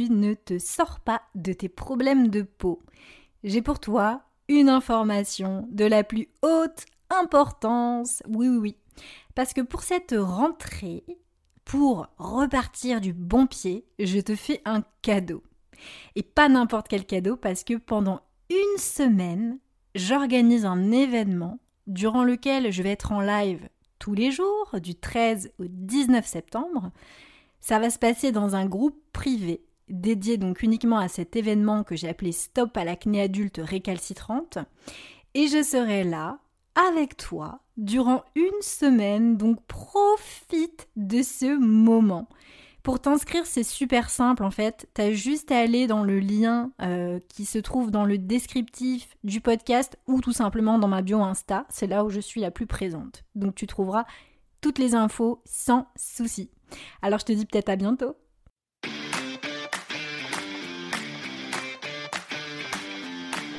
ne te sors pas de tes problèmes de peau, j'ai pour toi une information de la plus haute importance. Oui, oui, oui. Parce que pour cette rentrée, pour repartir du bon pied, je te fais un cadeau. Et pas n'importe quel cadeau parce que pendant une semaine, j'organise un événement durant lequel je vais être en live tous les jours, du 13 au 19 septembre. Ça va se passer dans un groupe privé dédié donc uniquement à cet événement que j'ai appelé Stop à l'acné adulte récalcitrante. Et je serai là avec toi durant une semaine, donc profite de ce moment. Pour t'inscrire, c'est super simple en fait. Tu as juste à aller dans le lien euh, qui se trouve dans le descriptif du podcast ou tout simplement dans ma bio Insta. C'est là où je suis la plus présente. Donc tu trouveras toutes les infos sans souci. Alors je te dis peut-être à bientôt.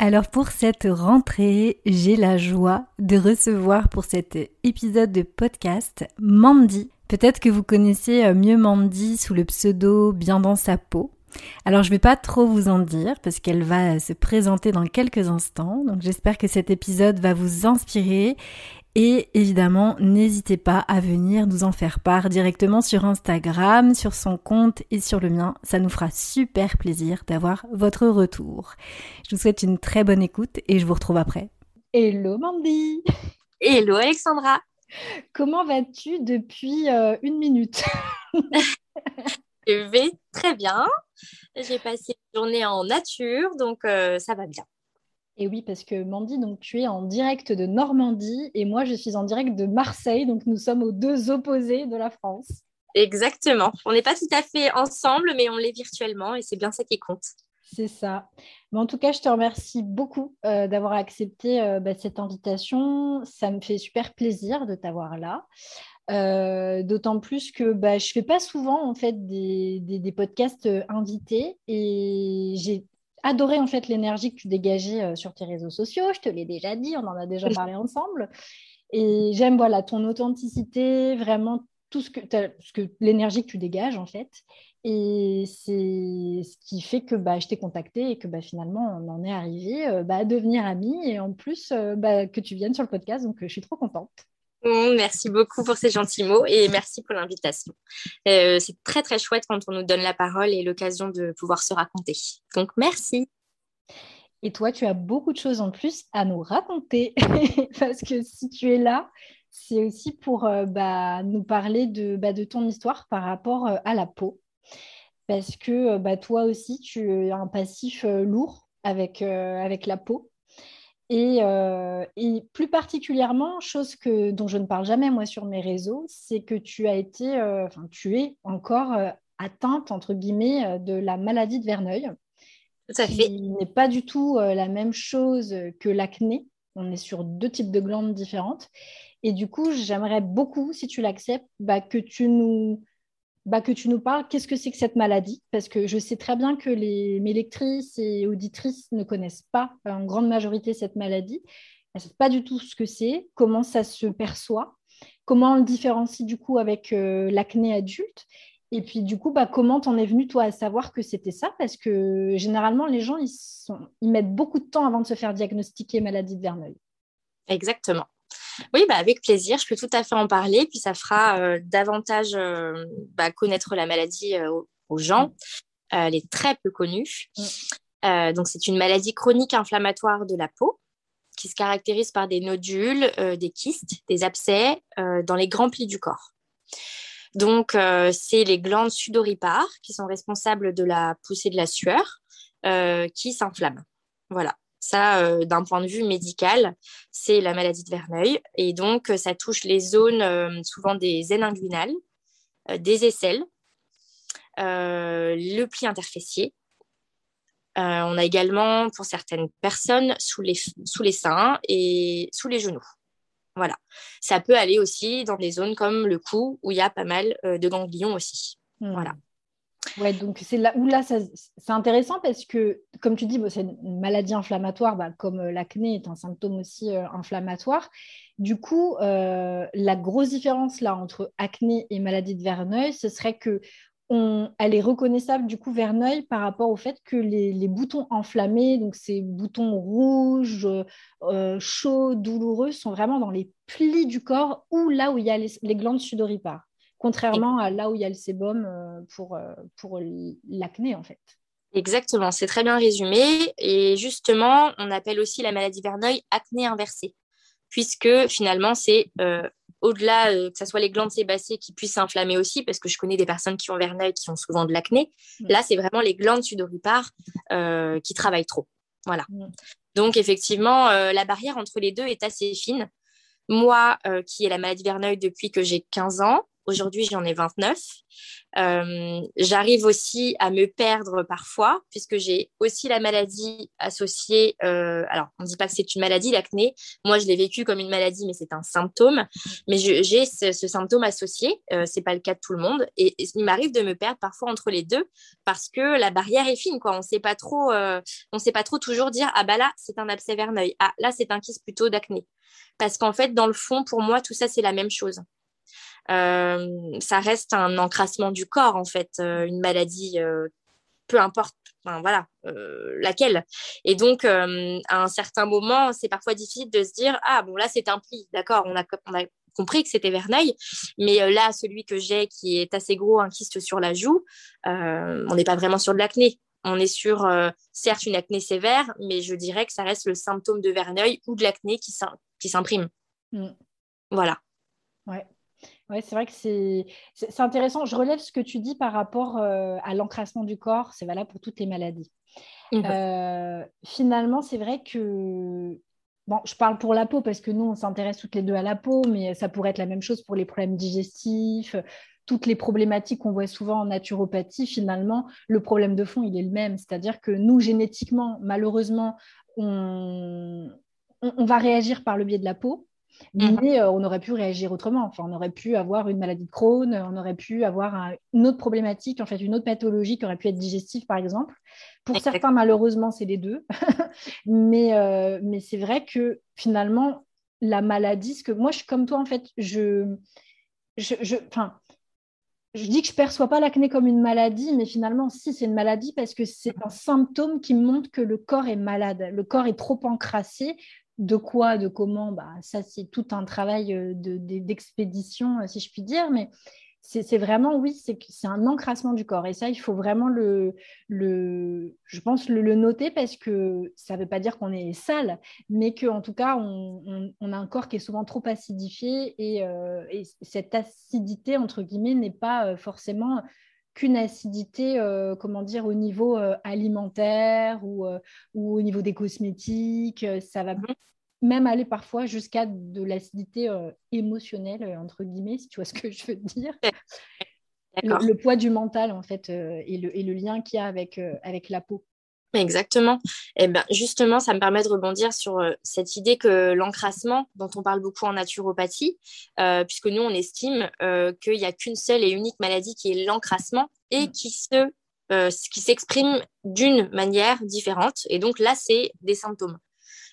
Alors pour cette rentrée, j'ai la joie de recevoir pour cet épisode de podcast Mandy. Peut-être que vous connaissez euh, mieux Mandy sous le pseudo Bien dans sa peau. Alors je vais pas trop vous en dire parce qu'elle va se présenter dans quelques instants. Donc j'espère que cet épisode va vous inspirer et évidemment, n'hésitez pas à venir nous en faire part directement sur Instagram, sur son compte et sur le mien. Ça nous fera super plaisir d'avoir votre retour. Je vous souhaite une très bonne écoute et je vous retrouve après. Hello Mandy Hello Alexandra Comment vas-tu depuis euh, une minute? Je vais très bien. J'ai passé une journée en nature, donc euh, ça va bien. Et oui, parce que Mandy, donc tu es en direct de Normandie et moi je suis en direct de Marseille, donc nous sommes aux deux opposés de la France. Exactement. On n'est pas tout à fait ensemble, mais on l'est virtuellement et c'est bien ça qui compte. C'est ça. Mais en tout cas, je te remercie beaucoup euh, d'avoir accepté euh, bah, cette invitation. Ça me fait super plaisir de t'avoir là. Euh, d'autant plus que bah, je ne fais pas souvent en fait des, des podcasts invités et j'ai adoré en fait l'énergie que tu dégageais euh, sur tes réseaux sociaux. Je te l'ai déjà dit, on en a déjà parlé ensemble. Et j'aime voilà ton authenticité, vraiment tout ce que, ce que l'énergie que tu dégages en fait. Et c'est ce qui fait que bah, je t'ai contacté et que bah, finalement on en est arrivé euh, bah, à devenir amis et en plus euh, bah, que tu viennes sur le podcast. Donc je suis trop contente. Merci beaucoup pour ces gentils mots et merci pour l'invitation. Euh, c'est très très chouette quand on nous donne la parole et l'occasion de pouvoir se raconter. Donc merci. Et toi, tu as beaucoup de choses en plus à nous raconter parce que si tu es là, c'est aussi pour euh, bah, nous parler de, bah, de, ton histoire par rapport euh, à la peau. Parce que bah, toi aussi, tu as un passif lourd avec, avec la peau. Euh, et, plus particulièrement, chose que, dont je ne parle jamais moi sur mes réseaux, c'est que tu as été, euh, enfin tu es encore euh, atteinte entre guillemets de la maladie de Verneuil. Ça fait. n'est pas du tout la même chose que l'acné. On est sur deux types de glandes différentes. Et du coup, j'aimerais beaucoup, si tu l'acceptes, bah, que tu nous bah, que tu nous parles, qu'est-ce que c'est que cette maladie? Parce que je sais très bien que les, mes lectrices et auditrices ne connaissent pas en grande majorité cette maladie. Elles ne savent pas du tout ce que c'est, comment ça se perçoit, comment on le différencie du coup avec euh, l'acné adulte. Et puis du coup, bah, comment t'en es venu toi à savoir que c'était ça? Parce que généralement, les gens, ils, mettent beaucoup de temps avant de se faire diagnostiquer maladie de Verneuil. Exactement. Oui, bah, avec plaisir. Je peux tout à fait en parler. Puis ça fera euh, davantage euh, bah, connaître la maladie euh, aux, gens. elle est très peu connue. Mm. donc, c'est une maladie chronique inflammatoire de la peau qui se caractérise par des nodules, des kystes, des abcès dans les grands plis du corps. Donc, c'est les glandes sudoripares qui sont responsables de la poussée de la sueur qui s'inflamment. Voilà. Ça, euh, d'un point de vue médical, c'est la maladie de Verneuil. Et donc, euh, ça touche les zones euh, souvent des aines inguinales, des aisselles, le pli interfessier on a également, pour certaines personnes, sous les, sous les seins et sous les genoux. Voilà. Ça peut aller aussi dans des zones comme le cou, où il y a pas mal de ganglions aussi. Hmm. Voilà. Ouais, donc c'est là où là, c'est intéressant parce que, comme tu dis, c'est une maladie inflammatoire, bah, comme euh, l'acné est un symptôme aussi euh, inflammatoire. Du coup, euh, la grosse différence là entre acné et maladie de Verneuil, ce serait que on, elle est reconnaissable du coup Verneuil par rapport au fait que les, boutons enflammés, donc ces boutons rouges, chauds, douloureux, sont vraiment dans les plis du corps ou là où il y a les, les glandes sudoripares contrairement à là où il y a le sébum euh, pour, euh, pour l'acné en fait. Exactement, c'est très bien résumé. Et justement, on appelle aussi la maladie Verneuil acné inversée, puisque finalement, c'est euh, au-delà que ce soit les glandes sébacées qui puissent s'inflammer aussi, parce que je connais des personnes qui ont Verneuil qui ont souvent de l'acné. Mm. Là, c'est vraiment les glandes sudoripares qui travaillent trop. Voilà. Mm. Donc, effectivement, la barrière entre les deux est assez fine. Moi, qui ai la maladie Verneuil depuis que j'ai 15 ans, Aujourd'hui, j'en ai 29. Euh, j'arrive aussi à me perdre parfois, puisque j'ai aussi la maladie associée. Euh, alors, on ne dit pas que c'est une maladie, l'acné. Moi, je l'ai vécu comme une maladie, mais c'est un symptôme. Mais j'ai ce, symptôme associé. Euh, c'est pas le cas de tout le monde. Et, il m'arrive de me perdre parfois entre les deux, parce que la barrière est fine. On ne sait pas trop. Euh, sait pas trop toujours dire ah bah là, c'est un abcès verneuil. Ah là, c'est un kyste plutôt d'acné. Parce qu'en fait, dans le fond, pour moi, tout ça, c'est la même chose. Euh, ça reste un encrassement du corps, en fait, euh, une maladie, euh, peu importe, enfin, voilà, laquelle. Et donc, à un certain moment, c'est parfois difficile de se dire, ah bon, là, c'est un pli, d'accord, on a, on a compris que c'était Verneuil, mais là, celui que j'ai qui est assez gros, un kyste sur la joue, on n'est pas vraiment sur de l'acné. On est sur, certes, une acné sévère, mais je dirais que ça reste le symptôme de Verneuil ou de l'acné qui s'imprime. Mm. Voilà. Ouais. Oui, c'est vrai que c'est intéressant. Je relève ce que tu dis par rapport euh, à l'encrassement du corps. C'est valable pour toutes les maladies. Mmh. Euh, finalement, c'est vrai que Bon, je parle pour la peau parce que nous, on s'intéresse toutes les deux à la peau, mais ça pourrait être la même chose pour les problèmes digestifs, toutes les problématiques qu'on voit souvent en naturopathie. Finalement, le problème de fond, il est le même. C'est-à-dire que nous, génétiquement, malheureusement, on, on, va réagir par le biais de la peau. Mhm. Mais euh, on aurait pu réagir autrement. Enfin, on aurait pu avoir une maladie de Crohn, on aurait pu avoir une autre problématique, en fait, une autre pathologie qui aurait pu être digestive, par exemple. Pour certains, malheureusement, c'est les deux. mais euh, mais c'est vrai que finalement, la maladie, ce que moi, je suis comme toi, en fait, je, je, je, je dis que je ne perçois pas l'acné comme une maladie, mais finalement, si, c'est une maladie parce que c'est un symptôme qui montre que le corps est malade. Le corps est trop encrassé, de quoi, de comment, bah, ça c'est tout un travail euh, d'expédition, euh, si je puis dire, mais c'est vraiment, oui, c'est un encrassement du corps. Et ça, il faut vraiment le, le je pense, le, noter parce que ça ne veut pas dire qu'on est sale, mais qu'en tout cas, on, a un corps qui est souvent trop acidifié et, euh, et cette acidité, entre guillemets, n'est pas forcément qu'une acidité, euh, comment dire, au niveau euh, alimentaire ou, euh, ou, au niveau des cosmétiques. Ça va mhm. même aller parfois jusqu'à de l'acidité émotionnelle, entre guillemets, si tu vois ce que je veux dire. Le, poids du mental, en fait, et, le, et, le, lien qu'il y a avec, avec la peau. Exactement. Et eh ben justement, ça me permet de rebondir sur euh, cette idée que l'encrassement, dont on parle beaucoup en naturopathie, euh, puisque nous on estime euh, qu'il n'y a qu'une seule et unique maladie qui est l'encrassement et mm. qui se qui s'exprime d'une manière différente. Et donc là, c'est des symptômes.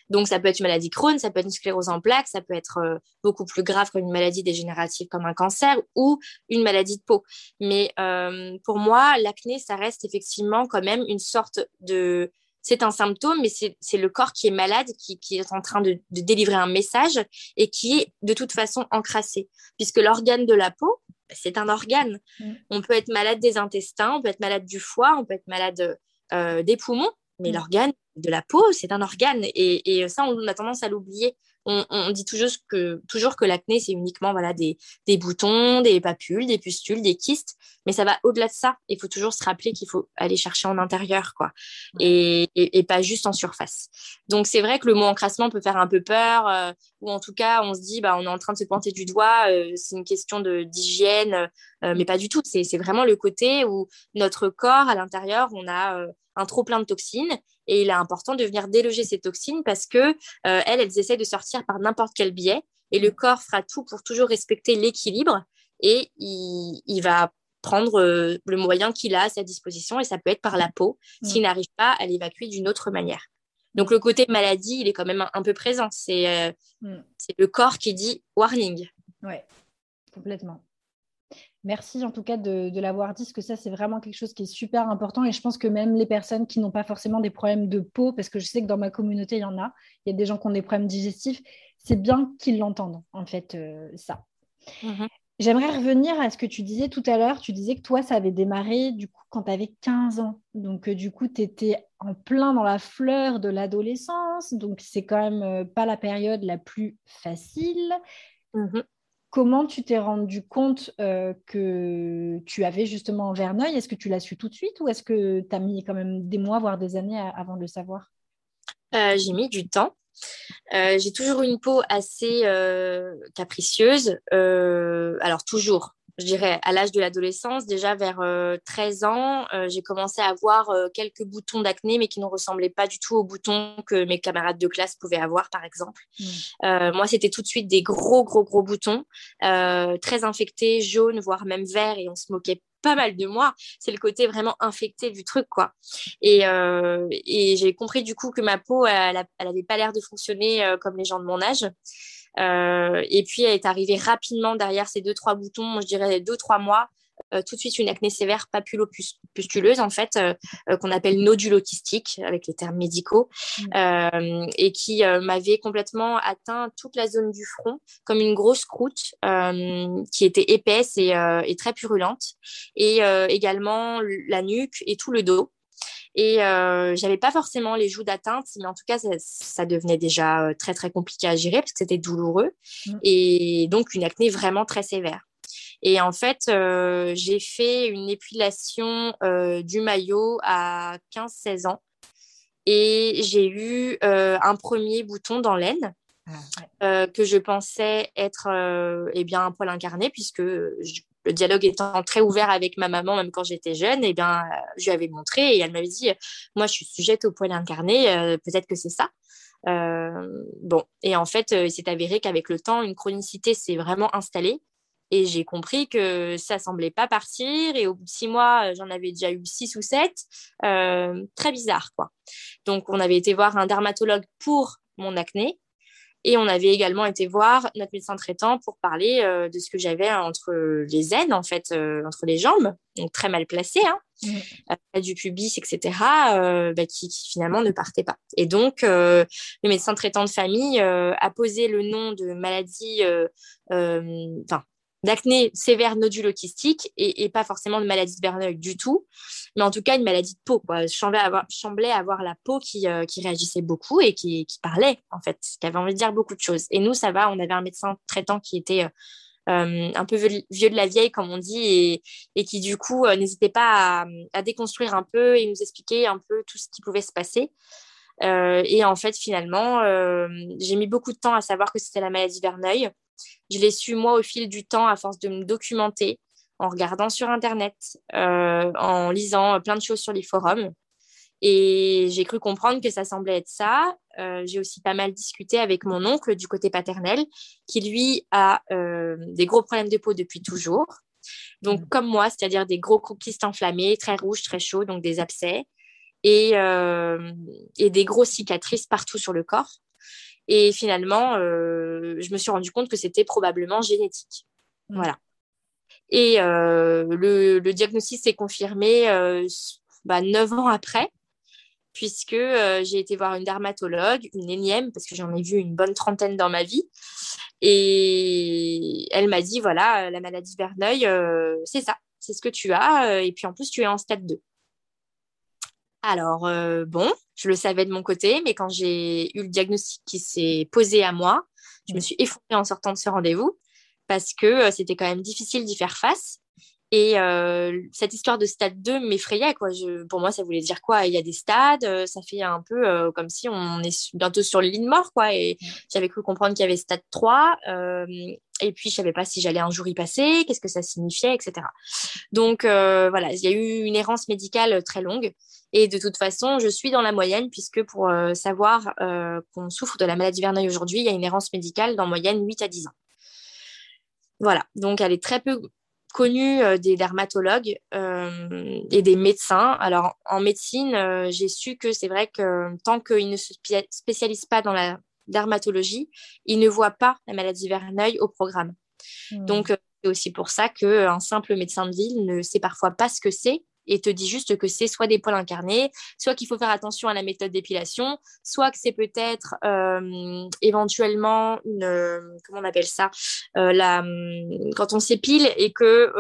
Donc, ça peut être une maladie Crohn, ça peut être une sclérose en plaques, ça peut être euh, beaucoup plus grave qu'une maladie dégénérative comme un cancer ou une maladie de peau. Mais euh, pour moi, l'acné, ça reste effectivement quand même une sorte de... C'est un symptôme, mais c'est le corps qui est malade, qui, qui est en train de, de, délivrer un message et qui est de toute façon encrassé. Puisque l'organe de la peau, c'est un organe. Mm. On peut être malade des intestins, on peut être malade du foie, on peut être malade euh, des poumons, mais mm. l'organe de la peau, c'est un organe. Et, ça, on a tendance à l'oublier. On, dit toujours que, toujours que l'acné, c'est uniquement voilà, des, boutons, des papules, des pustules, des kystes. Mais ça va au-delà de ça. Il faut toujours se rappeler qu'il faut aller chercher en intérieur, quoi. Et, pas juste en surface. Donc, c'est vrai que le mot encrassement peut faire un peu peur. Euh, ou en tout cas, on se dit, bah, on est en train de se pointer du doigt. Euh, c'est une question d'hygiène. Euh, mais pas du tout. C'est vraiment le côté où notre corps, à l'intérieur, on a un trop plein de toxines et il est important de venir déloger ces toxines parce que euh, elles, elles essaient de sortir par n'importe quel biais et le corps fera tout pour toujours respecter l'équilibre et il, va prendre euh, le moyen qu'il a à sa disposition et ça peut être par la peau mm. s'il n'arrive pas à l'évacuer d'une autre manière. Donc le côté maladie, il est quand même un, peu présent. Euh, mm. C'est le corps qui dit warning. Oui, complètement. Merci en tout cas de, l'avoir dit, parce que ça, c'est vraiment quelque chose qui est super important. Et je pense que même les personnes qui n'ont pas forcément des problèmes de peau, parce que je sais que dans ma communauté, il y en a, il y a des gens qui ont des problèmes digestifs, c'est bien qu'ils l'entendent, en fait, euh, ça. Mm-hmm. J'aimerais revenir à ce que tu disais tout à l'heure. Tu disais que toi, ça avait démarré du coup quand tu avais 15 ans. Donc, euh, du coup, tu étais en plein dans la fleur de l'adolescence. Donc, c'est quand même euh, pas la période la plus facile. Mm-hmm. Comment tu t'es rendu compte euh, que tu avais justement Verneuil? Est-ce que tu l'as su tout de suite ou est-ce que tu as mis quand même des mois, voire des années avant de le savoir? J'ai mis du temps. Euh, j'ai toujours une peau assez euh, capricieuse. Euh, alors toujours, je dirais à l'âge de l'adolescence, déjà vers 13 ans, j'ai commencé à avoir quelques boutons d'acné, mais qui ne ressemblaient pas du tout aux boutons que mes camarades de classe pouvaient avoir, par exemple. Mmh. moi, c'était tout de suite des gros, gros, gros boutons, très infectés, jaunes, voire même verts, et on se moquait pas mal de moi, c'est le côté vraiment infecté du truc, quoi. Et, euh, et j'ai compris du coup que ma peau, elle, elle avait pas l'air de fonctionner euh, comme les gens de mon âge. Euh, et puis, elle est arrivée rapidement derrière ces deux, trois boutons, je dirais deux, trois mois. Euh, tout de suite une acné sévère papulo-pustuleuse, en fait, euh, euh, qu'on appelle nodulo-kystique, avec les termes médicaux, mmh. et qui m'avait complètement atteint toute la zone du front, comme une grosse croûte qui était épaisse et, et, très purulente, et également la nuque et tout le dos. Et euh, j'avais pas forcément les joues d'atteinte, mais en tout cas, ça, ça, devenait déjà très très compliqué à gérer parce que c'était douloureux. Mmh. Et donc une acné vraiment très sévère. Et en fait, euh, j'ai fait une épilation euh, du maillot à 15-16 ans et j'ai eu euh, un premier bouton dans l'aine. Ah, que je pensais être eh bien un poil incarné puisque le dialogue étant très ouvert avec ma maman même quand j'étais jeune et eh bien je lui avais montré et elle m'avait dit moi je suis sujette au poil incarné peut-être que c'est ça bon et en fait il s'est avéré qu'avec le temps une chronicité s'est vraiment installée et j'ai compris que ça semblait pas partir. Et au bout de six mois, j'en avais déjà eu six ou sept. Euh, très bizarre, quoi. Donc, on avait été voir un dermatologue pour mon acné. Et on avait également été voir notre médecin traitant pour parler euh, de ce que j'avais entre les aines, en fait, euh, entre les jambes, donc très mal placé, hein, mmh. du pubis, etc., bah, qui, qui, finalement ne partait pas. Et donc, le médecin traitant de famille a posé le nom de maladie, enfin, d'acné sévère nodulokystique et, et, pas forcément de maladie de Verneuil du tout, mais en tout cas une maladie de peau. Quoi. Je semblais avoir, la peau qui, euh, qui réagissait beaucoup et qui, parlait, en fait, qui avait envie de dire beaucoup de choses. Et nous, ça va, on avait un médecin traitant qui était euh, euh un peu vieux de la vieille, comme on dit, et, qui du coup n'hésitait pas à, déconstruire un peu et nous expliquer un peu tout ce qui pouvait se passer. Et en fait, finalement, j'ai mis beaucoup de temps à savoir que c'était la maladie Verneuil. Je l'ai su moi au fil du temps à force de me documenter, en regardant sur Internet, euh, en lisant plein de choses sur les forums. Et j'ai cru comprendre que ça semblait être ça. Euh, j'ai aussi pas mal discuté avec mon oncle du côté paternel, qui lui a euh, des gros problèmes de peau depuis toujours. Donc, mmh. comme moi, c'est-à-dire des gros kystes enflammés, très rouges, très chauds, donc des abcès, et, et des grosses cicatrices partout sur le corps. Et finalement, euh, je me suis rendu compte que c'était probablement génétique. Mm. Voilà. Et euh, le, le, diagnostic s'est confirmé euh, bah, 9 ans après, puisque j'ai été voir une dermatologue, une énième, parce que j'en ai vu une bonne trentaine dans ma vie. Et elle m'a dit, voilà, la maladie Verneuil, c'est ça, c'est ce que tu as. Et puis en plus, tu es en stade 2. Alors, euh, bon, je le savais de mon côté, mais quand j'ai eu le diagnostic qui s'est posé à moi, je me suis effondrée en sortant de ce rendez-vous parce que euh, c'était quand même difficile d'y faire face. Et euh, cette histoire de stade 2 m'effrayait. Quoi. pour moi, ça voulait dire quoi? Il y a des stades, ça fait un peu comme si on est bientôt sur le lit de mort. Quoi. Et j'avais cru comprendre qu'il y avait stade 3. Et puis, je savais pas si j'allais un jour y passer, qu'est-ce que ça signifiait, etc. Donc, voilà, il y a eu une errance médicale très longue. Et de toute façon, je suis dans la moyenne, puisque pour savoir qu'on souffre de la maladie Verneuil aujourd'hui, il y a une errance médicale d'en moyenne 8 à 10 ans. Voilà, donc elle est très peu connue des dermatologues et des médecins. Alors, en médecine, j'ai su que c'est vrai que tant qu'ils ne se spécialisent pas dans la dermatologie, ils ne voient pas la maladie Verneuil au programme. Hmm. Donc, euh, c'est aussi pour ça qu'un simple médecin de ville ne sait parfois pas ce que c'est et te dit juste que c'est soit des poils incarnés, soit qu'il faut faire attention à la méthode d'épilation, soit que c'est peut-être euh, éventuellement une euh, comment on appelle ça euh, la quand on s'épile et que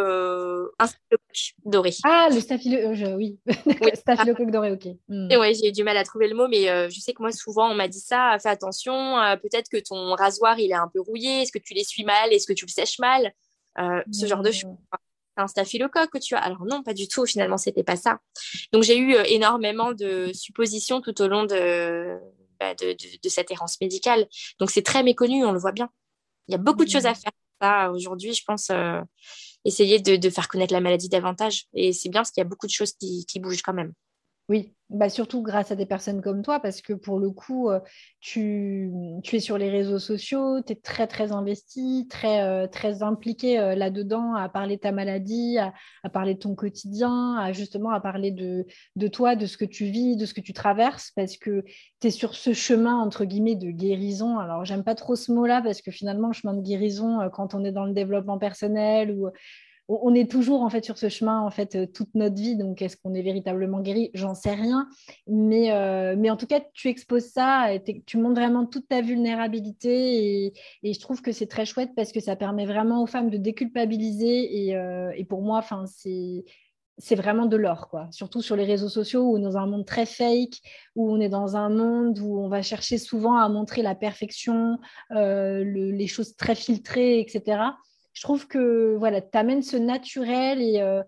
un staphylocoque doré. Ah le staphylocoque oui, oui. staphylocoque doré ok. Hmm. ouais j'ai du mal à trouver le mot mais je sais que moi souvent on m'a dit ça fais attention peut-être que ton rasoir il est un peu rouillé est-ce que tu l'essuies mal est-ce que tu le sèches mal ce genre de hmm. choses un staphylocoque que tu as. Alors non, pas du tout. Finalement, c'était pas ça. Donc j'ai eu euh, énormément de suppositions tout au long de, bah, de, cette errance médicale. Donc c'est très méconnu, on le voit bien. Il y a beaucoup de choses à mmh. faire. Aujourd'hui, je pense euh, essayer de, faire connaître la maladie davantage. Et c'est bien parce qu'il y a beaucoup de choses qui bougent quand même. Oui, bah surtout grâce à des personnes comme toi, parce que pour le coup, euh, tu, es sur les réseaux sociaux, tu es très, très investi, très, euh, très impliqué euh, là-dedans, à parler de ta maladie, à, parler de ton quotidien, à justement à parler de, de, toi, de ce que tu vis, de ce que tu traverses, parce que tu es sur ce chemin, entre guillemets, de guérison. Alors, j'aime pas trop ce mot-là, parce que finalement, chemin de guérison, quand on est dans le développement personnel ou on est toujours en fait sur ce chemin en fait euh, toute notre vie. Donc, est-ce qu'on est véritablement guéri? J'en sais rien. Mais, euh, mais en tout cas, tu exposes ça, tu montres vraiment toute ta vulnérabilité. Et, je trouve que c'est très chouette parce que ça permet vraiment aux femmes de déculpabiliser. Et, euh, pour moi, enfin, c'est c'est vraiment de l'or, quoi. Surtout sur les réseaux sociaux où dans un monde très fake, où on est dans un monde où on va chercher souvent à montrer la perfection, les choses très filtrées, etc je trouve que voilà, tu amènes ce naturel et euh,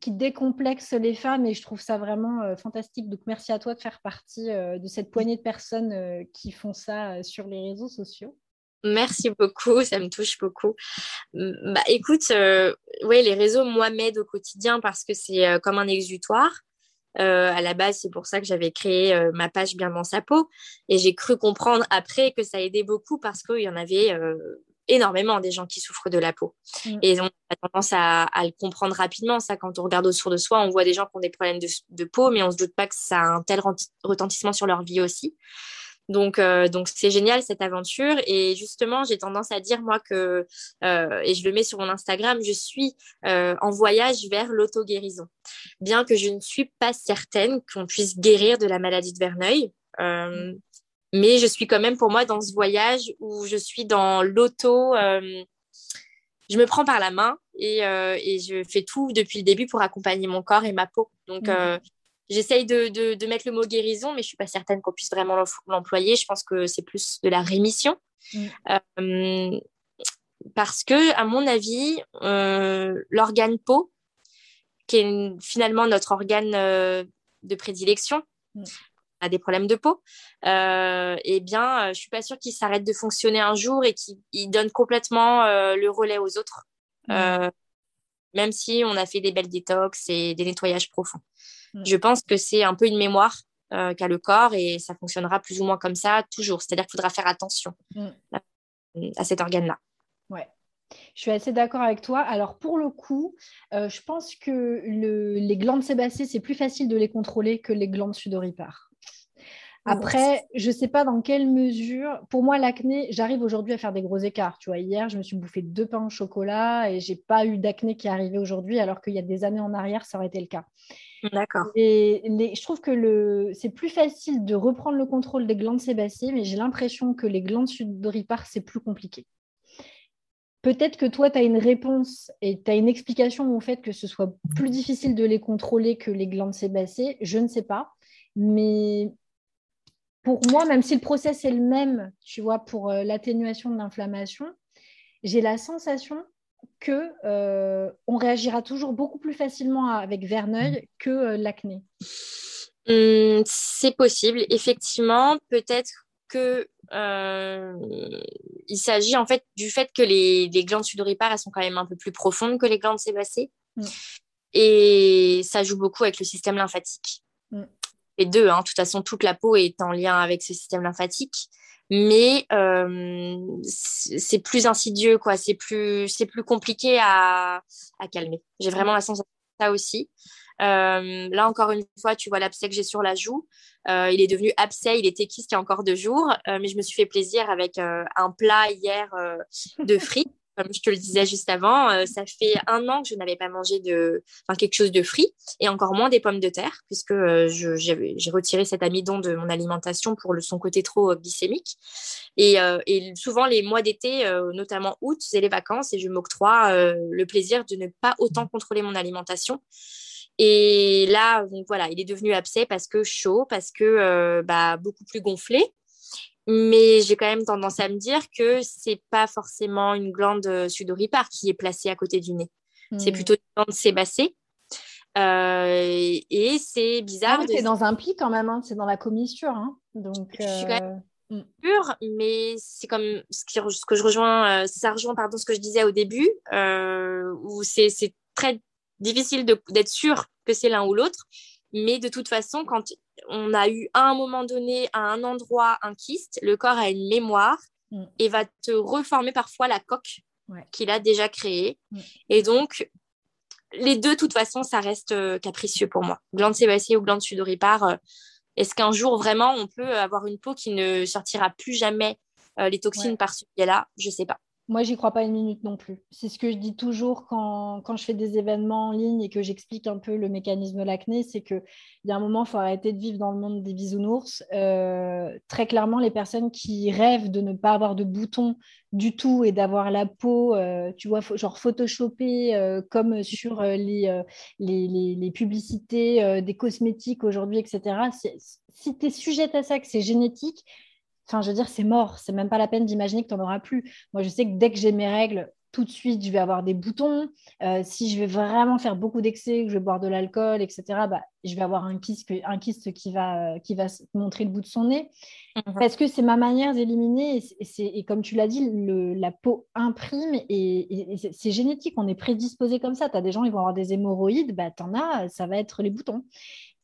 qui décomplexe les femmes et je trouve ça vraiment euh, fantastique. Donc merci à toi de faire partie euh, de cette poignée de personnes qui font ça sur les réseaux sociaux. Merci beaucoup, ça me touche beaucoup. Bah, écoute, ouais, les réseaux, moi, m'aident au quotidien parce que c'est comme un exutoire. à la base, c'est pour ça que j'avais créé ma page Bien dans sa peau. Et j'ai cru comprendre après que ça aidait beaucoup parce qu'il y en avait énormément des gens qui souffrent de la peau. Mm. Et on a tendance à, le comprendre rapidement. Ça, quand on regarde autour de soi, on voit des gens qui ont des problèmes de, peau, mais on se doute pas que ça a un tel retentissement sur leur vie aussi. Donc, euh, donc c'est génial cette aventure. Et justement, j'ai tendance à dire moi que, euh, et je le mets sur mon Instagram, je suis euh, en voyage vers l'auto-guérison. Bien que je ne suis pas certaine qu'on puisse guérir de la maladie de Verneuil. Mais je suis quand même pour moi dans ce voyage où je suis dans l'auto. Euh, je me prends par la main et, euh, et, je fais tout depuis le début pour accompagner mon corps et ma peau. Donc, mhm. euh, j'essaye de, de, de, mettre le mot guérison, mais je suis pas certaine qu'on puisse vraiment l'employer. Je pense que c'est plus de la rémission. Mhm. parce que, à mon avis, l'organe peau, qui est finalement notre organe de prédilection, mhm a des problèmes de peau, euh, eh bien, euh, je suis pas sûre qu'il s'arrête de fonctionner un jour et qu'il donne complètement euh, le relais aux autres, mmh. euh, même si on a fait des belles détox et des nettoyages profonds. Mmh. Je pense que c'est un peu une mémoire qu'a le corps et ça fonctionnera plus ou moins comme ça toujours. C'est-à-dire qu'il faudra faire attention mmh. à, cet organe-là. Ouais. Je suis assez d'accord avec toi. Alors pour le coup, je pense que les glandes sébacées, c'est plus facile de les contrôler que les glandes sudoripares. Après, je ne sais pas dans quelle mesure. Pour moi, l'acné, j'arrive aujourd'hui à faire des gros écarts. Tu vois, hier, je me suis bouffé deux pains au chocolat et j'ai pas eu d'acné qui est arrivé aujourd'hui, alors qu'il y a des années en arrière, ça aurait été le cas. D'accord. Et je trouve que le... c'est plus facile de reprendre le contrôle des glandes sébacées, mais j'ai l'impression que les glandes sudoripares, c'est plus compliqué. Peut-être que toi, tu as une réponse et tu as une explication au fait que ce soit plus difficile de les contrôler que les glandes sébacées. Je ne sais pas. Mais pour moi, même si le process est le même, tu vois, pour euh, l'atténuation de l'inflammation, j'ai la sensation que euh, on réagira toujours beaucoup plus facilement avec Verneuil que euh, l'acné. Hum, c'est possible, effectivement. Peut-être que il s'agit en fait du fait que les, les, glandes sudoripares elles sont quand même un peu plus profondes que les glandes sébacées mm. et ça joue beaucoup avec le système lymphatique. Mm. Deux, hein, de toute façon, toute la peau est en lien avec ce système lymphatique, mais euh, c'est plus insidieux, quoi. C'est plus, plus compliqué à, calmer. J'ai vraiment la sensation de ça aussi. Euh, là, encore une fois, tu vois l'abcès que j'ai sur la joue. Euh, il est devenu abcès, il était kyste il y a encore deux jours, mais je me suis fait plaisir avec un plat hier de frites. Comme je te le disais juste avant, ça fait un an que je n'avais pas mangé de, enfin, quelque chose de frit et encore moins des pommes de terre, puisque j'ai retiré cet amidon de mon alimentation pour son côté trop glycémique. Et, et, souvent, les mois d'été, notamment août, c'est les vacances et je m'octroie le plaisir de ne pas autant contrôler mon alimentation. Et là, voilà, il est devenu abcès parce que chaud, parce que euh, bah, beaucoup plus gonflé. Mais j'ai quand même tendance à me dire que c'est pas forcément une glande euh, sudoripare qui est placée à côté du nez. C'est hmm. plutôt une glande sébacée. Euh, et c'est bizarre. Ah, c'est dans un pli quand même, hein. c'est dans la commissure. Hein. Donc, je suis quand même hmm. pure, mais c'est comme ce, que je rejoins, ça rejoint pardon, ce que je disais au début, où c'est très difficile d'être sûr que c'est l'un ou l'autre. Mais de toute façon, quand on a eu à un moment donné, à un endroit, un kyste, le corps a une mémoire mm. et va te reformer parfois la coque qu'il a déjà créée. Mm. Et donc, les deux, de toute façon, ça reste euh, capricieux pour moi. Glande sébacée ou glande sudoripare, euh, est-ce qu'un jour, vraiment, on peut avoir une peau qui ne sortira plus jamais euh, les toxines par ce biais-là? Je ne sais pas. Moi, j'y crois pas une minute non plus. C'est ce que je dis toujours quand, quand, je fais des événements en ligne et que j'explique un peu le mécanisme de l'acné, c'est qu'il y a un moment, il faut arrêter de vivre dans le monde des bisounours. Euh, très clairement, les personnes qui rêvent de ne pas avoir de boutons du tout et d'avoir la peau, euh, tu vois, genre photoshopée euh, comme sur les, les, les, publicités des cosmétiques aujourd'hui, etc. Si tu es sujette à ça, que c'est génétique, Enfin, je veux dire, c'est mort. C'est même pas la peine d'imaginer que tu n'en auras plus. Moi, je sais que dès que j'ai mes règles, tout de suite, je vais avoir des boutons. Euh, si je vais vraiment faire beaucoup d'excès, que je vais boire de l'alcool, etc., bah, je vais avoir un kyste, un kyste qui, va, euh, qui va montrer le bout de son nez. Mhm. Parce que c'est ma manière d'éliminer. Et, et, comme tu l'as dit, le, la peau imprime et, c'est génétique. On est prédisposé comme ça. Tu as des gens, ils vont avoir des hémorroïdes. Bah, tu en as, ça va être les boutons.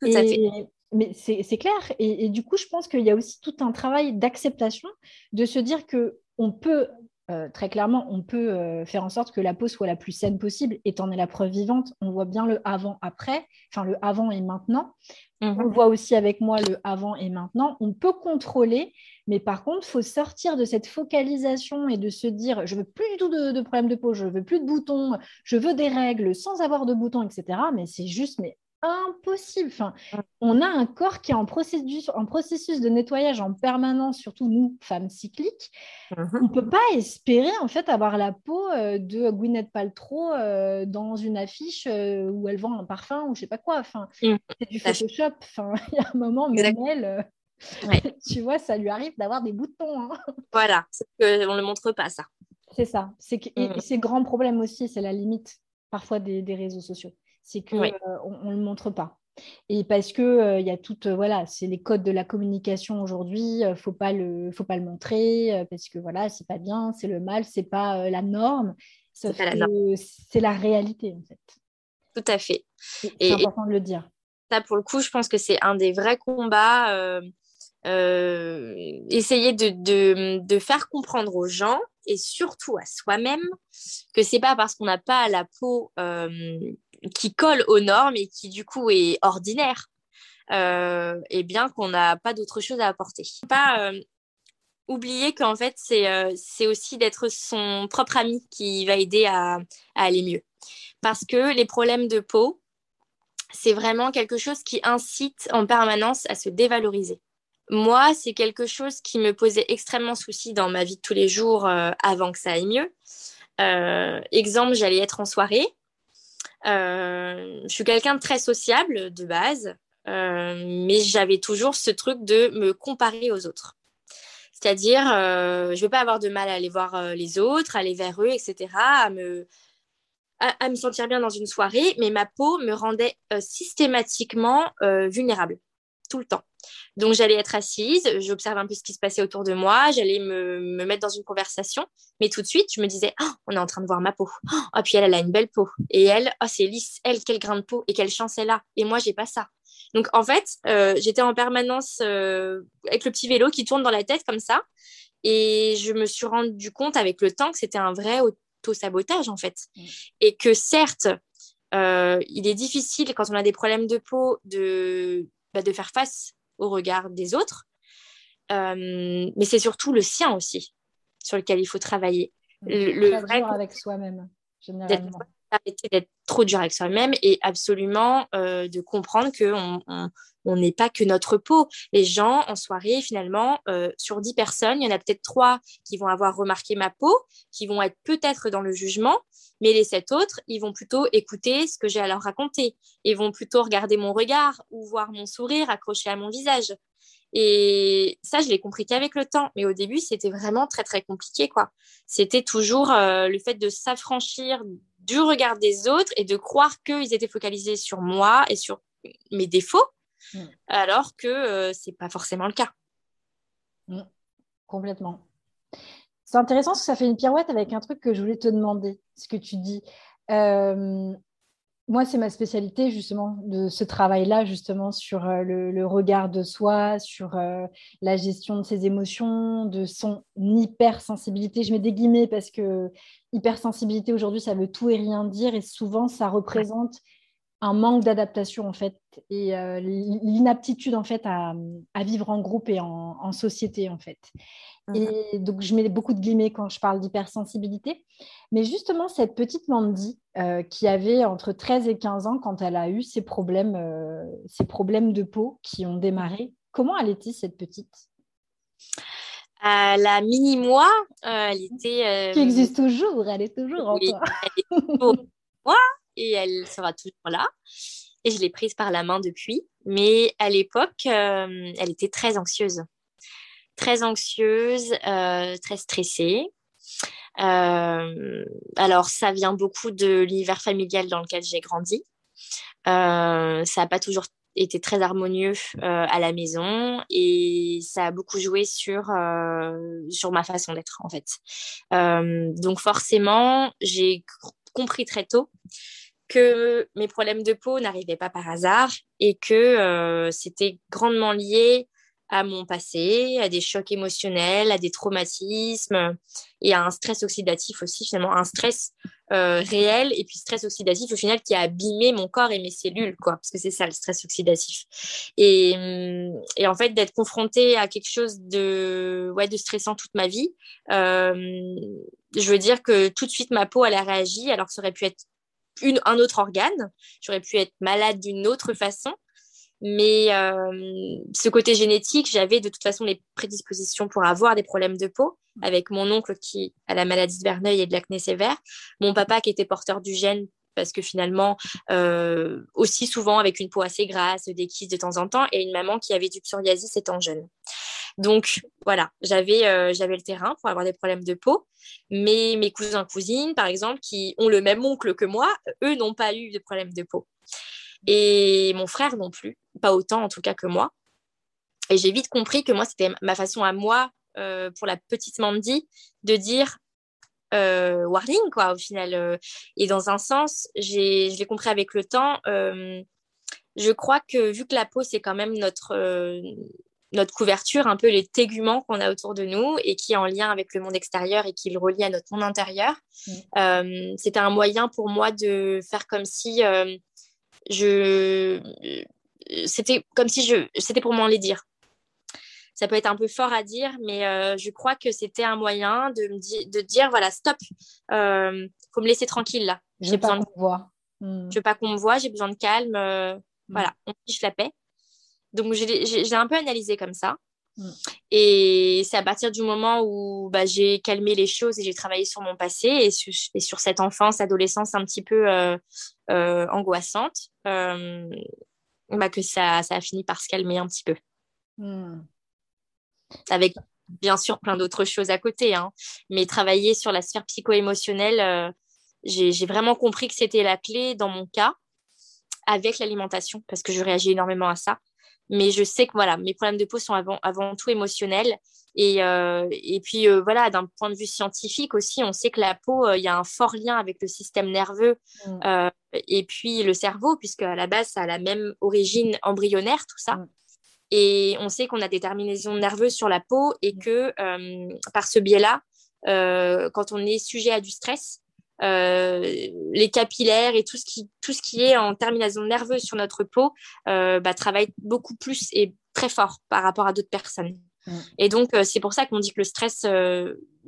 Tout à fait mais c'est clair. Et, du coup, je pense qu'il y a aussi tout un travail d'acceptation, de se dire que on peut, euh, très clairement, on peut euh, faire en sorte que la peau soit la plus saine possible. Et en es la preuve vivante. On voit bien le avant-après, enfin le avant et maintenant. Mhm. On voit aussi avec moi le avant et maintenant. On peut contrôler, mais par contre, il faut sortir de cette focalisation et de se dire, je veux plus du tout de, de problèmes de peau, je veux plus de boutons, je veux des règles sans avoir de boutons, etc. Mais c'est juste, mais impossible. Enfin, on a un corps qui est en processus, en processus de nettoyage en permanence, surtout nous, femmes cycliques. Mhm. On ne peut pas espérer en fait avoir la peau euh, de Gwyneth Paltrow euh, dans une affiche euh, où elle vend un parfum ou je sais pas quoi. Enfin, mhm. c'est du Photoshop. Enfin, il y a un moment, même elle, tu vois, ça lui arrive d'avoir des boutons. Hein. Voilà, on ne le montre pas ça. C'est ça. C'est que, mhm. c'est grand problème aussi, c'est la limite parfois des réseaux sociaux c'est qu'on ne le montre pas. Et parce que il euh, y a tout, euh, voilà, c'est les codes de la communication aujourd'hui. Euh, faut pas le, faut pas le montrer parce que voilà, c'est pas bien, c'est le mal, c'est pas la norme. C'est la, réalité en fait. Tout à fait. C'est important de le dire. Ça, pour le coup, je pense que c'est un des vrais combats. essayer de, de, de, faire comprendre aux gens et surtout à soi-même que c'est pas parce qu'on n'a pas la peau qui colle aux normes et qui du coup est ordinaire, euh, et bien qu'on n'a pas d'autre chose à apporter. Pas euh, oublier qu'en fait c'est euh, c'est aussi d'être son propre ami qui va aider à, aller mieux. Parce que les problèmes de peau, c'est vraiment quelque chose qui incite en permanence à se dévaloriser. Moi, c'est quelque chose qui me posait extrêmement souci dans ma vie de tous les jours avant que ça aille mieux. exemple, j'allais être en soirée euh, je suis quelqu'un de très sociable de base, euh, mais j'avais toujours ce truc de me comparer aux autres. C'est-à-dire, euh, je ne veux pas avoir de mal à aller voir les autres, aller vers eux, etc., à, me sentir bien dans une soirée, mais ma peau me rendait systématiquement vulnérable, tout le temps. Donc, j'allais être assise, j'observe un peu ce qui se passait autour de moi, j'allais me, me, mettre dans une conversation, mais tout de suite, je me disais, oh, on est en train de voir ma peau. Oh, puis elle, elle a une belle peau. Et elle, oh, c'est lisse, elle, quel grain de peau et quelle chance elle a. Et moi, j'ai pas ça. Donc, en fait, euh, j'étais en permanence euh, avec le petit vélo qui tourne dans la tête comme ça. Et je me suis rendu compte avec le temps que c'était un vrai auto-sabotage, en fait. Mm. Et que certes, euh, il est difficile quand on a des problèmes de peau de, bah, de faire face au regard des autres. mais c'est surtout le sien aussi sur lequel il faut travailler. Le, le vrai avec soi-même, généralement arrêter d'être trop dur avec soi-même et absolument euh, de comprendre qu'on on n'est pas que notre peau. Les gens en soirée, finalement, euh, sur dix personnes, il y en a peut-être trois qui vont avoir remarqué ma peau, qui vont être peut-être dans le jugement, mais les sept autres, ils vont plutôt écouter ce que j'ai à leur raconter. Ils vont plutôt regarder mon regard ou voir mon sourire accroché à mon visage. Et ça, je l'ai compris qu'avec le temps. Mais au début, c'était vraiment très, très compliqué, quoi. C'était toujours euh, le fait de s'affranchir du regard des autres et de croire qu'ils étaient focalisés sur moi et sur mes défauts, mm. alors que euh, c'est pas forcément le cas. Mm. Complètement. C'est intéressant parce que ça fait une pirouette avec un truc que je voulais te demander, ce que tu dis. Euh, moi, c'est ma spécialité justement de ce travail-là, justement sur euh, le, regard de soi, sur euh, la gestion de ses émotions, de son hypersensibilité. Je mets des guillemets parce que hypersensibilité aujourd'hui, ça veut tout et rien dire et souvent ça représente un manque d'adaptation en fait et euh, l'inaptitude en fait à, vivre en groupe et en, société en fait. Mmh et donc je mets beaucoup de guillemets quand je parle d'hypersensibilité. Mais justement cette petite Mandy euh, qui avait entre 13 et 15 ans quand elle a eu ces problèmes, euh, ces problèmes de peau qui ont démarré, comment allait-elle cette petite? La mini moi, elle était. Qui existe toujours, elle est toujours en toi. Elle est toujours moi et elle sera toujours là. Et je l'ai prise par la main depuis. Mais à l'époque, euh, elle était très anxieuse. Très anxieuse, euh, très stressée. Euh, alors, ça vient beaucoup de l'univers familial dans lequel j'ai grandi. ça n'a pas toujours été très harmonieux à la maison et ça a beaucoup joué sur, sur ma façon d'être en fait. donc forcément, j'ai compris très tôt que mes problèmes de peau n'arrivaient pas par hasard et que euh, c'était grandement lié à mon passé, à des chocs émotionnels, à des traumatismes et à un stress oxydatif aussi, finalement, un stress euh, réel et puis stress oxydatif au final qui a abîmé mon corps et mes cellules, quoi, parce que c'est ça le stress oxydatif. Et, hum, et en fait, d'être confrontée à quelque chose de, ouais, de stressant toute ma vie, euh, je veux dire que tout de suite ma peau elle a réagi alors que ça aurait pu être un autre organe. J'aurais pu être malade d'une autre façon. Mais euh, ce côté génétique, j'avais de toute façon les prédispositions pour avoir des problèmes de peau, avec mon oncle qui a la maladie de Verneuil et de l'acné sévère, mon papa qui était porteur du gène parce que finalement, euh, aussi souvent avec une peau assez grasse, des kystes de temps en temps, et une maman qui avait du psoriasis étant jeune. Donc voilà, j'avais euh, j'avais le terrain pour avoir des problèmes de peau, mais mes cousins cousines, par exemple, qui ont le même oncle que moi, eux n'ont pas eu de problème de peau. Et mon frère non plus, pas autant en tout cas que moi. Et j'ai vite compris que moi, c'était ma façon à moi, euh, pour la petite Mandy, de dire euh, warning, quoi, au final. Et dans un sens, je l'ai compris avec le temps. je crois que vu que la peau, c'est quand même notre, notre couverture, un peu les téguments qu'on a autour de nous et qui est en lien avec le monde extérieur et qui le relie à notre monde intérieur, mmh. c'était un moyen pour moi de faire comme si je c'était comme si je c'était pour m'en les dire ça peut être un peu fort à dire mais euh, je crois que c'était un moyen de me de dire voilà stop euh, faut me laisser tranquille là. J'ai besoin de voix hmm. je veux pas qu'on me voit j'ai besoin de calme euh, voilà. On fiche la paix donc j'ai un peu analysé comme ça hmm. Et c'est à partir du moment où bah, j'ai calmé les choses et j'ai travaillé sur mon passé et, sur cette enfance, adolescence un petit peu euh, euh, angoissante, euh, bah, que ça, ça, a fini par se calmer un petit peu. Hmm. Avec bien sûr plein d'autres choses à côté, hein. mais travailler sur la sphère psycho-émotionnelle, j'ai vraiment compris que c'était la clé dans mon cas avec l'alimentation parce que je réagis énormément à ça. Mais je sais que voilà, mes problèmes de peau sont avant, avant tout émotionnels. Et, euh, et puis euh, voilà, d'un point de vue scientifique aussi, on sait que la peau, il y a un fort lien avec le système nerveux mm. et puis le cerveau, puisque à la base, ça a la même origine embryonnaire, tout ça. Mm. Et on sait qu'on a des terminaisons nerveuses sur la peau et mm. que par ce biais-là, quand on est sujet à du stress, euh, les capillaires et tout ce qui tout ce qui est en terminaison nerveuse sur notre peau euh, bah, travaille beaucoup plus et très fort par rapport à d'autres personnes. Mm. Et donc euh, c'est pour ça qu'on dit que le stress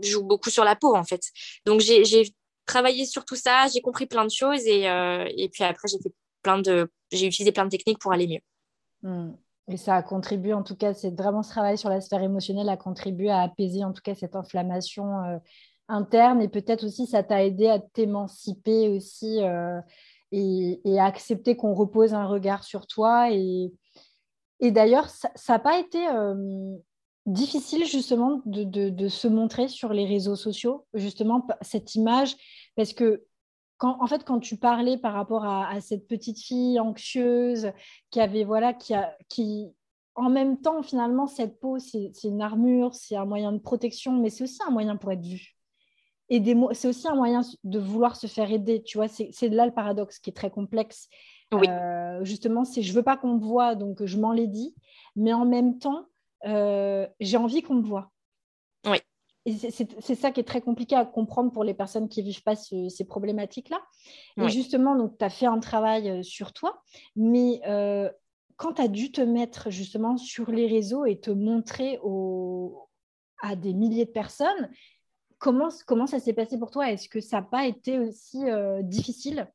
joue beaucoup sur la peau en fait. Donc j'ai travaillé sur tout ça, j'ai compris plein de choses et, et puis après j'ai fait plein de j'ai utilisé plein de techniques pour aller mieux. Mm. Et ça a contribué, en tout cas, c'est vraiment ce travail sur la sphère émotionnelle a contribué à apaiser, en tout cas, cette inflammation interne et peut-être aussi ça t'a aidé à t'émanciper aussi euh, et, à accepter qu'on repose un regard sur toi. Et, et d'ailleurs, ça n'a pas été euh, difficile justement de, de, se montrer sur les réseaux sociaux, justement cette image, parce que quand, en fait, quand tu parlais par rapport à, cette petite fille anxieuse qui avait, voilà, qui, a, qui en même temps, finalement, cette peau, c'est une armure, c'est un moyen de protection, mais c'est aussi un moyen pour être vu et c'est aussi un moyen de vouloir se faire aider. Tu vois, c'est là le paradoxe qui est très complexe. Euh, justement, c'est je veux pas qu'on me voit, donc je m'en l'ai dit, mais en même temps, euh, j'ai envie qu'on me voit. Oui. C'est ça qui est très compliqué à comprendre pour les personnes qui vivent pas ces problématiques-là. Et justement, tu as fait un travail euh, sur toi, mais quand tu as dû te mettre justement sur les réseaux et te montrer à des milliers de personnes, comment, comment ça s'est passé pour toi? Est-ce que ça n'a pas été aussi euh, difficile?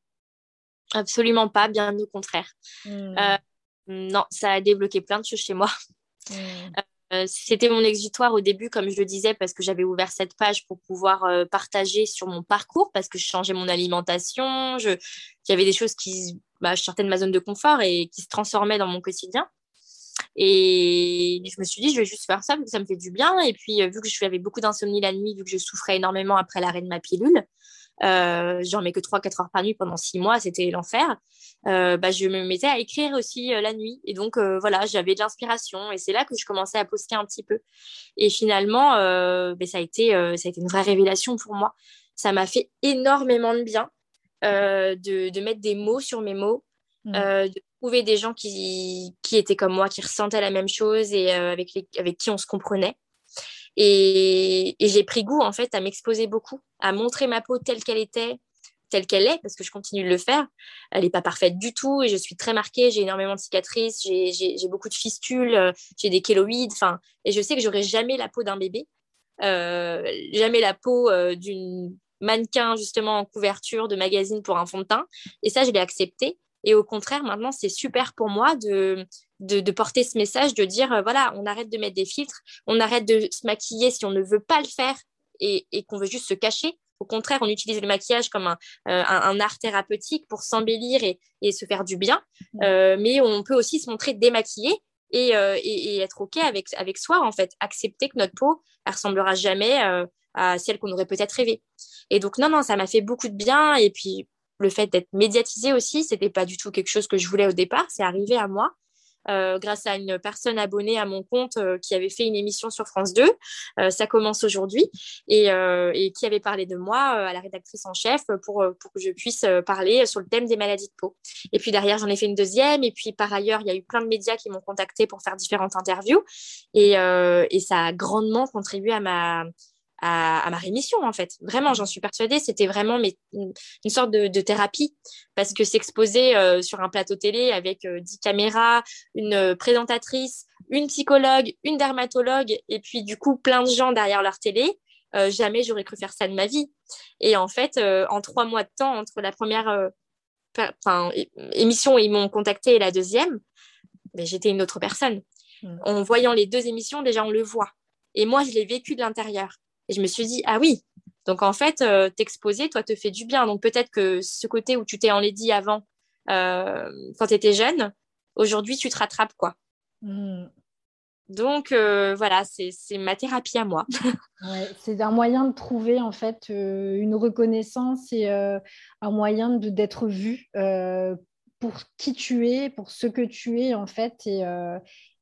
Absolument pas, bien au contraire. Hmm. Euh, non, ça a débloqué plein de choses chez moi. Hmm. Euh, c'était mon exutoire au début, comme je le disais, parce que j'avais ouvert cette page pour pouvoir partager sur mon parcours, parce que je changeais mon alimentation, il y avait des choses qui, bah, je sortais de ma zone de confort et qui se transformaient dans mon quotidien. Et je me suis dit, je vais juste faire ça, parce que ça me fait du bien. Et puis, euh, vu que je avais beaucoup d'insomnie la nuit, vu que je souffrais énormément après l'arrêt de ma pilule, euh, j'en mets que 3-4 heures par nuit pendant 6 mois, c'était l'enfer. Euh, bah, je me mettais à écrire aussi la nuit. Et donc, voilà, j'avais de l'inspiration. Et c'est là que je commençais à poster un petit peu. Et finalement, bah, ça, a été, ça a été une vraie révélation pour moi. Ça m'a fait énormément de bien de, de, mettre des mots sur mes mots, mmh. de des gens qui, qui étaient comme moi, qui ressentaient la même chose et euh, avec, avec qui on se comprenait. Et, j'ai pris goût en fait à m'exposer beaucoup, à montrer ma peau telle qu'elle était, telle qu'elle est, parce que je continue de le faire. Elle n'est pas parfaite du tout et je suis très marquée. J'ai énormément de cicatrices, j'ai beaucoup de fistules, euh, j'ai des kéloïdes. Enfin, et je sais que j'aurai jamais la peau d'un bébé, euh, jamais la peau d'une mannequin justement en couverture de magazine pour un fond de teint. Et ça, je l'ai accepté. Et au contraire, maintenant, c'est super pour moi de, de, porter ce message, de dire, euh, voilà, on arrête de mettre des filtres, on arrête de se maquiller si on ne veut pas le faire et, et qu'on veut juste se cacher. Au contraire, on utilise le maquillage comme un, euh, un, art thérapeutique pour s'embellir et, et, se faire du bien. Euh, mais on peut aussi se montrer démaquillé et, et, être OK avec, avec soi, en fait. Accepter que notre peau, elle ressemblera jamais à celle qu'on aurait peut-être rêvé. Et donc, non, non, ça m'a fait beaucoup de bien. Et puis, le fait d'être médiatisé aussi, c'était pas du tout quelque chose que je voulais au départ. C'est arrivé à moi. Euh, grâce à une personne abonnée à mon compte euh, qui avait fait une émission sur France 2. Euh, ça commence aujourd'hui et, qui avait parlé de moi à la rédactrice en chef pour, que je puisse parler sur le thème des maladies de peau. Et puis derrière, j'en ai fait une deuxième. Et puis par ailleurs, il y a eu plein de médias qui m'ont contacté pour faire différentes interviews. Et ça a grandement contribué à ma, à, ma rémission, en fait. Vraiment, j'en suis persuadée. C'était vraiment mais, une, sorte de, thérapie parce que s'exposer euh, sur un plateau télé avec euh, dix caméras, une euh, présentatrice, une psychologue, une dermatologue et puis du coup plein de gens derrière leur télé, jamais j'aurais cru faire ça de ma vie. Et en fait, en trois mois de temps, entre la première émission où ils m'ont contacté et la deuxième, ben, j'étais une autre personne. Mmh. En voyant les deux émissions, déjà, on le voit. Et moi, je l'ai vécu de l'intérieur. Et je me suis dit, ah oui, donc en fait, euh, t'exposer, toi, te fait du bien. Donc peut-être que ce côté où tu t'es enlaidi avant, euh, quand tu étais jeune, aujourd'hui, tu te rattrapes, quoi. Hmm. Donc euh, voilà, c'est ma thérapie à moi. c'est un moyen de trouver en fait une reconnaissance et un moyen d'être vu pour qui tu es, pour ce que tu es en fait. Et,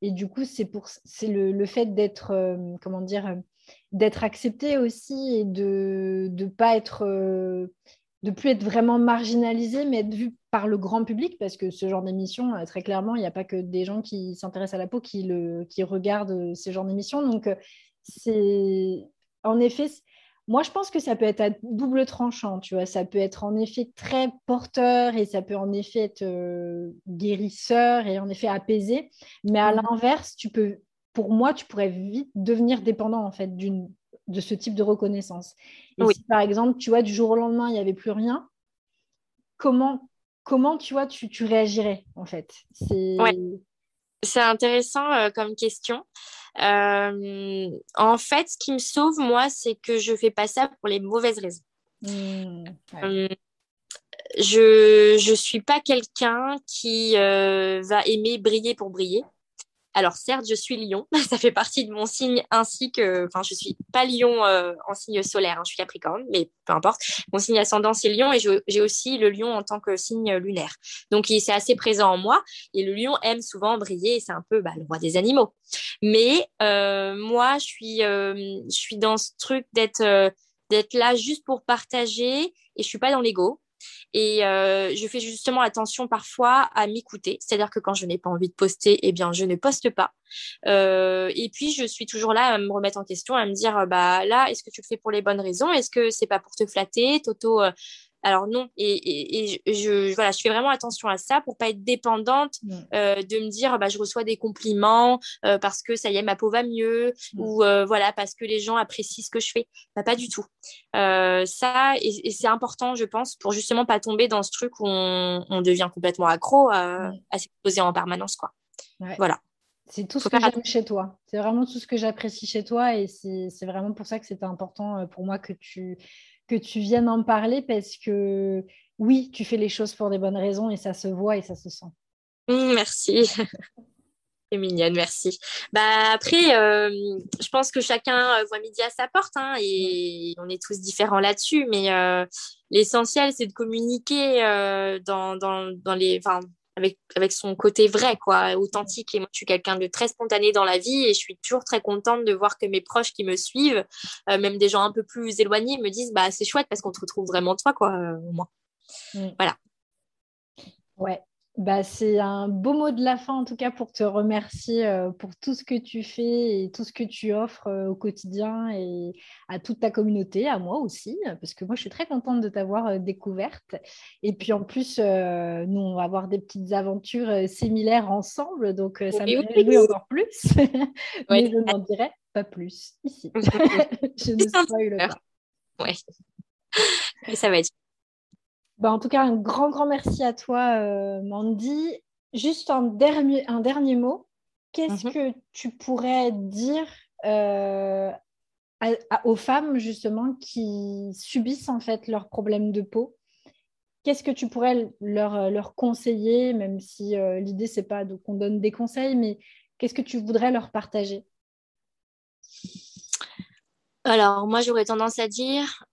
et du coup, c'est le, le, fait d'être comment dire d'être accepté aussi et de ne pas être de plus être vraiment marginalisé, mais être vu par le grand public, parce que ce genre d'émission, très clairement, il n'y a pas que des gens qui s'intéressent à la peau qui, le, qui regardent ce genre d'émission. Donc, c'est en effet, moi, je pense que ça peut être à double tranchant, tu vois. Ça peut être en effet très porteur et ça peut en effet être euh, guérisseur et en effet apaisé. Mais à mhm. l'inverse, tu peux, pour moi, tu pourrais vite devenir dépendant en fait d'une de ce type de reconnaissance. Et si par exemple, tu vois, du jour au lendemain, il n'y avait plus rien, comment, comment tu vois, tu, tu réagirais en fait? C'est intéressant euh, comme question. Euh, en fait, ce qui me sauve, moi, c'est que je fais pas ça pour les mauvaises raisons. Mmh, euh, je ne suis pas quelqu'un qui euh, va aimer briller pour briller. Alors certes, je suis lion, ça fait partie de mon signe ainsi que, enfin, je suis pas lion euh, en signe solaire, hein, je suis capricorne, mais peu importe. Mon signe ascendant c'est lion et j'ai aussi le lion en tant que signe lunaire. Donc c'est assez présent en moi et le lion aime souvent briller, c'est un peu bah, le roi des animaux. Mais euh, moi, je suis, euh, je suis dans ce truc d'être d'être là juste pour partager et je suis pas dans l'ego. Et euh, je fais justement attention parfois à m'écouter. C'est-à-dire que quand je n'ai pas envie de poster, eh bien, je ne poste pas. Euh, et puis, je suis toujours là à me remettre en question, à me dire, bah là, est-ce que tu le fais pour les bonnes raisons? Est-ce que c'est pas pour te flatter? Toto, euh, alors non, et, je, voilà, je fais vraiment attention à ça pour pas être dépendante mm. euh, de me dire bah, je reçois des compliments euh, parce que ça y est, ma peau va mieux mm. ou euh, voilà parce que les gens apprécient ce que je fais. Bah, pas du tout. ça, et, c'est important, je pense, pour justement pas tomber dans ce truc où on, devient complètement accro à, mm. à s'exposer en permanence. Quoi. Voilà. C'est tout ce que j'aime chez toi. C'est vraiment tout ce que j'apprécie chez toi et c'est vraiment pour ça que c'était important pour moi que tu que tu viennes en parler parce que oui, tu fais les choses pour des bonnes raisons et ça se voit et ça se sent. Mmh, merci. C'est merci. Bah après, euh, je pense que chacun euh, voit midi à sa porte hein, et on est tous différents là-dessus, mais euh, l'essentiel c'est de communiquer dans, dans, dans, les, avec, avec son côté vrai, quoi, authentique. Et moi, je suis quelqu'un de très spontané dans la vie et je suis toujours très contente de voir que mes proches qui me suivent, euh, même des gens un peu plus éloignés, me disent bah c'est chouette parce qu'on te retrouve vraiment toi, quoi, euh, au moins. Mm. Voilà. Ouais, bah, c'est un beau mot de la fin, en tout cas, pour te remercier euh, pour tout ce que tu fais et tout ce que tu offres euh, au quotidien et à toute ta communauté, à moi aussi, parce que moi, je suis très contente de t'avoir euh, découverte. Et puis, en plus, nous, on va avoir des petites aventures similaires ensemble, donc ça me réjouit encore plus. Mais je n'en dirai pas plus ici. je ne spoil pas. Ouais. ça va être bah, en tout cas, un grand, grand merci à toi, euh, Mandy. Juste un dernier, un dernier mot. Qu'est-ce mhm. que tu pourrais dire euh, aux femmes, justement, qui subissent en fait leurs problèmes de peau? Qu'est-ce que tu pourrais leur, leur conseiller, même si euh, l'idée, c'est pas qu'on donne des conseils, mais qu'est-ce que tu voudrais leur partager? Alors, moi, j'aurais tendance à dire,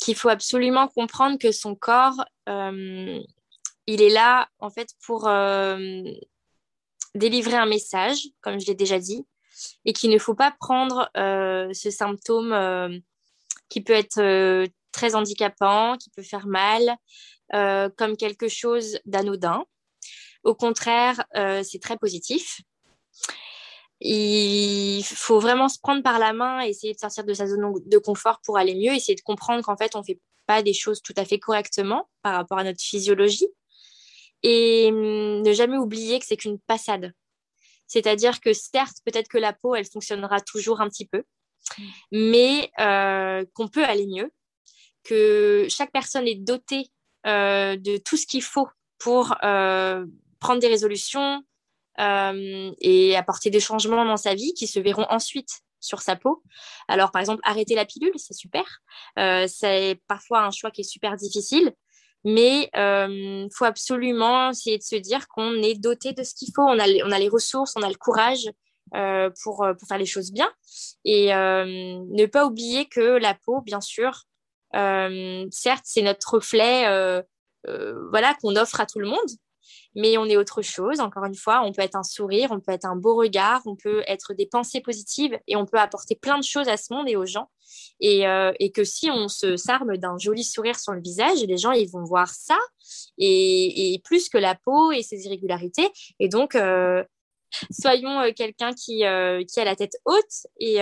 qu'il faut absolument comprendre que son corps, euh, il est là en fait pour euh, délivrer un message, comme je l'ai déjà dit, et qu'il ne faut pas prendre euh, ce symptôme qui peut être très handicapant, qui peut faire mal, comme quelque chose d'anodin. Au contraire, c'est très positif il faut vraiment se prendre par la main, essayer de sortir de sa zone de confort pour aller mieux, essayer de comprendre qu'en fait, on ne fait pas des choses tout à fait correctement par rapport à notre physiologie. Et hum, ne jamais oublier que c'est qu'une passade. C'est-à-dire que certes, peut-être que la peau, elle fonctionnera toujours un petit peu, mais euh, qu'on peut aller mieux, que chaque personne est dotée euh, de tout ce qu'il faut pour euh, prendre des résolutions, euh, et apporter des changements dans sa vie qui se verront ensuite sur sa peau. Alors, par exemple, arrêter la pilule, c'est super. Euh, c'est parfois un choix qui est super difficile, mais il euh, faut absolument essayer de se dire qu'on est doté de ce qu'il faut. On a, on a les ressources, on a le courage pour, pour faire les choses bien. Et ne pas oublier que la peau, bien sûr, certes, c'est notre reflet voilà, qu'on offre à tout le monde mais on est autre chose. Encore une fois, on peut être un sourire, on peut être un beau regard, on peut être des pensées positives et on peut apporter plein de choses à ce monde et aux gens. Et, euh, que si on se s'arme d'un joli sourire sur le visage, les gens ils vont voir ça et, plus que la peau et ses irrégularités. Et donc euh, soyons euh, quelqu'un qui, qui a la tête haute et,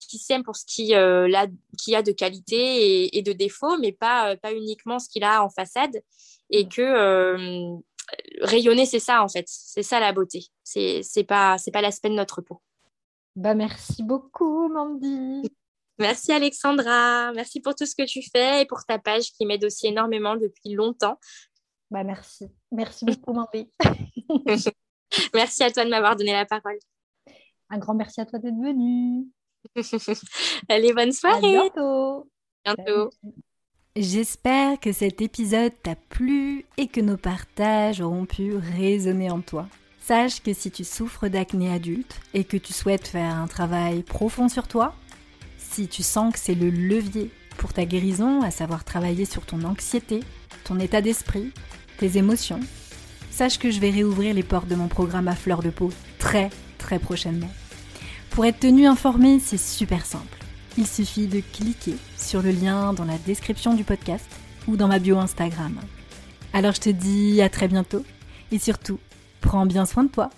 qui, s'aime pour ce qui, a, qui a de qualité et, et, de défauts, mais pas, pas uniquement ce qu'il a en façade. Et que rayonner, c'est ça en fait. C'est ça la beauté. C'est c'est pas c'est pas l'aspect de notre peau. Bah merci beaucoup Mandy. Merci Alexandra. Merci pour tout ce que tu fais et pour ta page qui m'aide aussi énormément depuis longtemps. Bah merci. Merci beaucoup Mandy. merci à toi de m'avoir donné la parole. Un grand merci à toi d'être venue. Allez, bonne soirée. À bientôt. Bientôt. J'espère que cet épisode t'a plu et que nos partages auront pu résonner en toi. Sache que si tu souffres d'acné adulte et que tu souhaites faire un travail profond sur toi, si tu sens que c'est le levier pour ta guérison, à savoir travailler sur ton anxiété, ton état d'esprit, tes émotions, sache que je vais réouvrir les portes de mon programme à fleur de peau très très prochainement. Pour être tenu informé, c'est super simple il suffit de cliquer sur le lien dans la description du podcast ou dans ma bio Instagram. Alors je te dis à très bientôt et surtout, prends bien soin de toi.